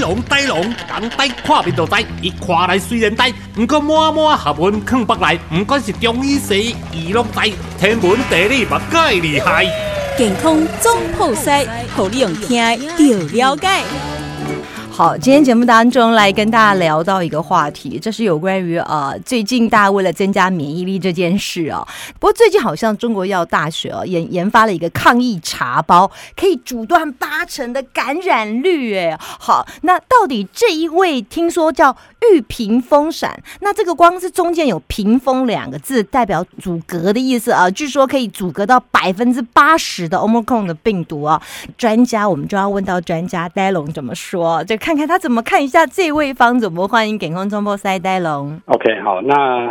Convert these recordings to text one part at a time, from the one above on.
龙呆龙，人呆看面就呆，伊看来虽然呆，不过满满学问藏北来，不管是中医西医，伊拢知，天文地理嘛介厉害。健康总铺塞，互你用听就了解。好，今天节目当中来跟大家聊到一个话题，这是有关于呃最近大家为了增加免疫力这件事哦。不过最近好像中国药大学哦研研发了一个抗疫茶包，可以阻断八成的感染率。哎，好，那到底这一位听说叫玉屏风散，那这个光是中间有屏风两个字，代表阻隔的意思啊。据说可以阻隔到百分之八十的 omicron 的病毒啊。专家我们就要问到专家呆龙怎么说，就看。看看他怎么看一下这位方怎么欢迎给空中波塞呆龙。OK，好，那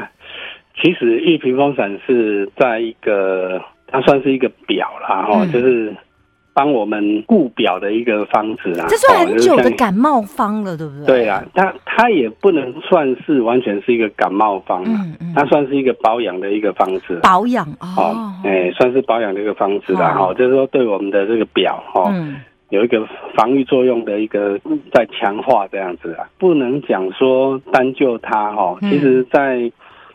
其实玉屏风散是在一个，它算是一个表啦，哈，就是帮我们固表的一个方子啊。这算很久的感冒方了，对不对？对啊，它它也不能算是完全是一个感冒方嗯嗯，它算是一个保养的一个方子。保养哦，哎，算是保养的一个方子啦，哈，就是说对我们的这个表哈。有一个防御作用的一个在强化这样子啊，不能讲说单就它哈。其实，在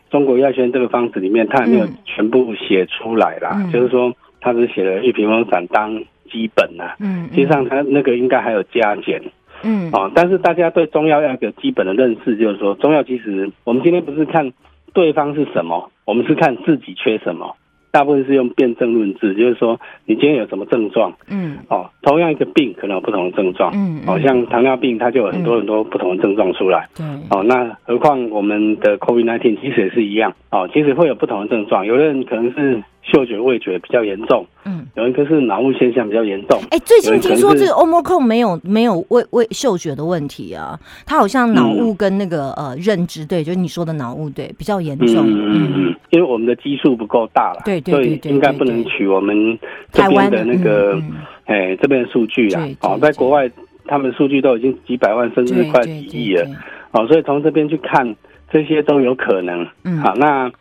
中国药学这个方子里面，它还没有全部写出来啦。就是说，它只写了玉屏风散当基本呐。嗯，实际上它那个应该还有加减。嗯，哦，但是大家对中药要有个基本的认识，就是说，中药其实我们今天不是看对方是什么，我们是看自己缺什么。大部分是用辩证论治，就是说你今天有什么症状，嗯，哦，同样一个病可能有不同的症状，嗯，哦，像糖尿病它就有很多很多不同的症状出来，对，哦，那何况我们的 COVID-19 其实也是一样，哦，其实会有不同的症状，有的人可能是。嗅觉、味觉比较严重，嗯，有一个是脑雾现象比较严重。哎，最近听说这个 Omicron 没有没有味味嗅觉的问题啊，它好像脑雾跟那个呃认知对，就是你说的脑雾对比较严重。嗯嗯嗯，因为我们的基数不够大了，对对对，应该不能取我们这边的那个哎这边的数据啊。哦，在国外他们数据都已经几百万甚至快几亿了，哦，所以从这边去看这些都有可能。嗯，好那。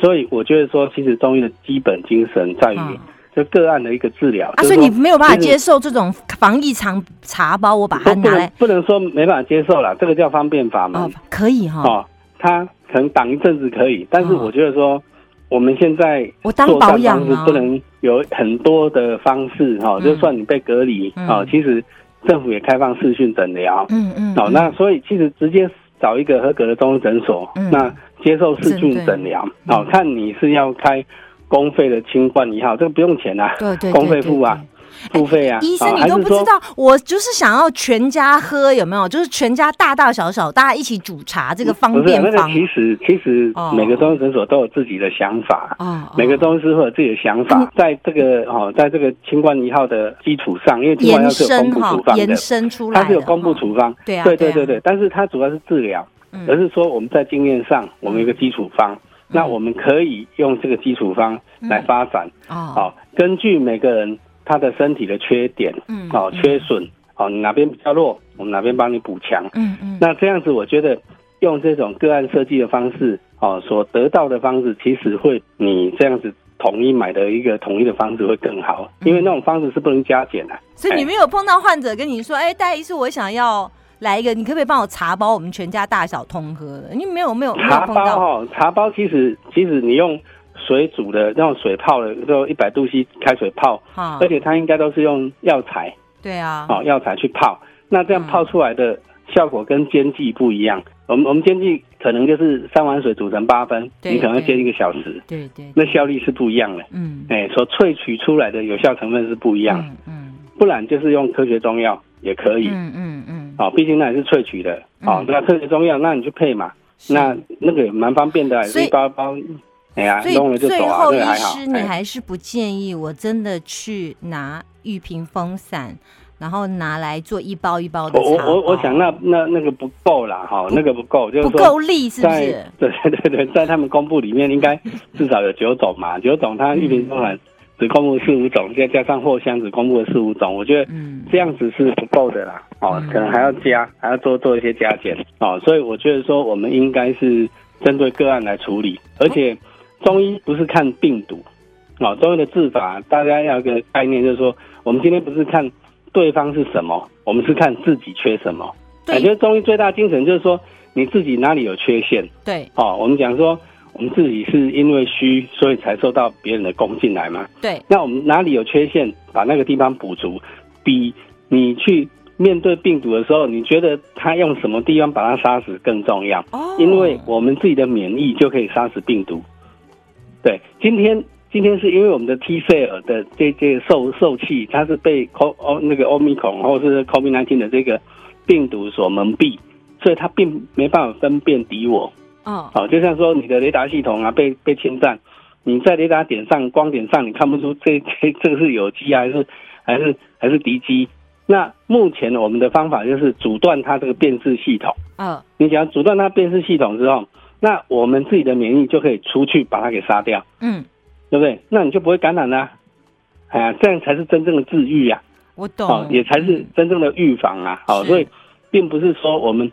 所以我觉得说，其实中医的基本精神在于就个案的一个治疗。啊，所以你没有办法接受这种防疫茶茶包，我把它拿来，不能说没办法接受了，这个叫方便法嘛。哦，可以哈。哦，它可能挡一阵子可以，但是我觉得说，我们现在我当保养是不能有很多的方式哈，就算你被隔离啊，其实政府也开放视讯诊疗。嗯嗯。哦，那所以其实直接找一个合格的中医诊所，那。接受视讯诊疗，好看你是要开公费的清冠一号，这个不用钱啊，对对，公费付啊。付费啊！医生，你都不知道，我就是想要全家喝，有没有？就是全家大大小小大家一起煮茶，这个方便方。其实其实每个中医诊所都有自己的想法啊，每个中医师会有自己的想法，在这个哦，在这个清冠一号的基础上，因为清冠一号是有公布处方的，延伸出来，它是有公布处方，对啊，对对对对，但是它主要是治疗，而是说我们在经验上，我们有个基础方，那我们可以用这个基础方来发展哦，好，根据每个人。他的身体的缺点，嗯，哦，缺损，哦，你哪边比较弱，我们哪边帮你补强，嗯嗯，那这样子，我觉得用这种个案设计的方式，哦，所得到的方式，其实会你这样子统一买的一个统一的方式会更好，因为那种方式是不能加减的。所以你没有碰到患者跟你说，哎，戴医师，我想要来一个，你可不可以帮我茶包，我们全家大小通喝的？你没有没有茶包哈，茶包其实其实你用。水煮的那种水泡的，就一百度 C 开水泡，而且它应该都是用药材，对啊，哦药材去泡，那这样泡出来的效果跟煎剂不一样。我们我们煎剂可能就是三碗水煮成八分，你可能要煎一个小时，对对，那效率是不一样的。嗯，哎，所萃取出来的有效成分是不一样。嗯，不然就是用科学中药也可以。嗯嗯嗯，哦，毕竟那也是萃取的。哦，那科学中药，那你就配嘛，那那个也蛮方便的，一包包。哎呀，所以最后医师，你还是不建议我真的去拿玉屏风散，然后拿来做一包一包的我我我想那那那个不够啦，哈，那个不够，就是不够力，是不是？对对对对，在他们公布里面应该至少有九种嘛，九种，它玉屏风散只公布四五种，再加上货箱只公布了四五种，我觉得这样子是不够的啦，哦，可能还要加，还要多做一些加减，哦，所以我觉得说我们应该是针对个案来处理，而且。中医不是看病毒，哦，中医的治法，大家要一个概念，就是说，我们今天不是看对方是什么，我们是看自己缺什么。感觉得中医最大精神就是说你自己哪里有缺陷，对，哦，我们讲说我们自己是因为虚，所以才受到别人的攻进来嘛。对，那我们哪里有缺陷，把那个地方补足，比你去面对病毒的时候，你觉得他用什么地方把它杀死更重要？哦，因为我们自己的免疫就可以杀死病毒。对，今天今天是因为我们的 T 塞尔的这这个受受气，它是被 CO 哦那个欧米孔或是 COVID nineteen 的这个病毒所蒙蔽，所以它并没办法分辨敌我。哦，好，就像说你的雷达系统啊被被侵占，你在雷达点上光点上你看不出这这这个是有机还是还是还是敌机。那目前我们的方法就是阻断它这个辨识系统。嗯，你只要阻断它辨识系统之后。那我们自己的免疫就可以出去把它给杀掉，嗯，对不对？那你就不会感染了，哎呀，这样才是真正的治愈呀。我懂，也才是真正的预防啊。好，所以并不是说我们。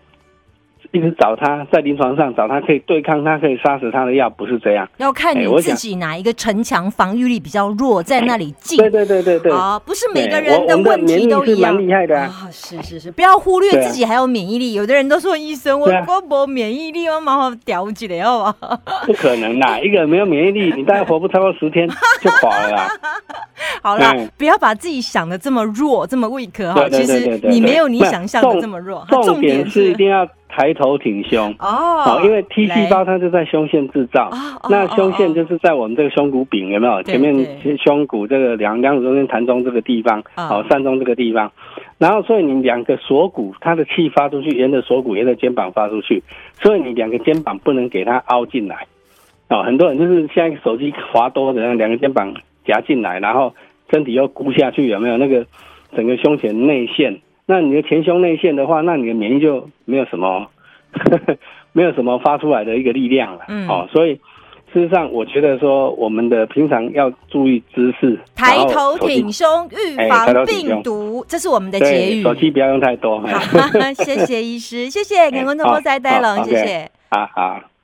一直找他在临床上找他可以对抗他可以杀死他的药，不是这样。要看你自己哪一个城墙防御力比较弱，在那里进。对对对对对。啊，不是每个人的问题都一样。蛮厉害的啊。是是是，不要忽略自己还有免疫力。有的人都说医生，我我没免疫力，我蛮好屌起来，好吧？不可能啦，一个人没有免疫力，你大概活不超过十天就垮了啦。好啦，不要把自己想的这么弱，这么 weak 哈。其实你没有你想象的这么弱。重点是一定要。抬头挺胸哦，因为 T 细胞它就在胸腺制造，那胸腺就是在我们这个胸骨柄有没有？前面胸骨这个两两骨中间弹中这个地方，好膻中这个地方，然后所以你两个锁骨它的气发出去，沿着锁骨沿着肩膀发出去，所以你两个肩膀不能给它凹进来哦。很多人就是现在手机滑多的，两个肩膀夹进来，然后身体又箍下去，有没有那个整个胸前内陷？那你的前胸内陷的话，那你的免疫就没有什么，没有什么发出来的一个力量了。嗯，哦，所以事实上，我觉得说我们的平常要注意姿势，抬头挺胸，预防病毒，这是我们的结语。手机不要用太多。谢谢医师，谢谢，感恩多波塞呆龙，谢谢。啊好。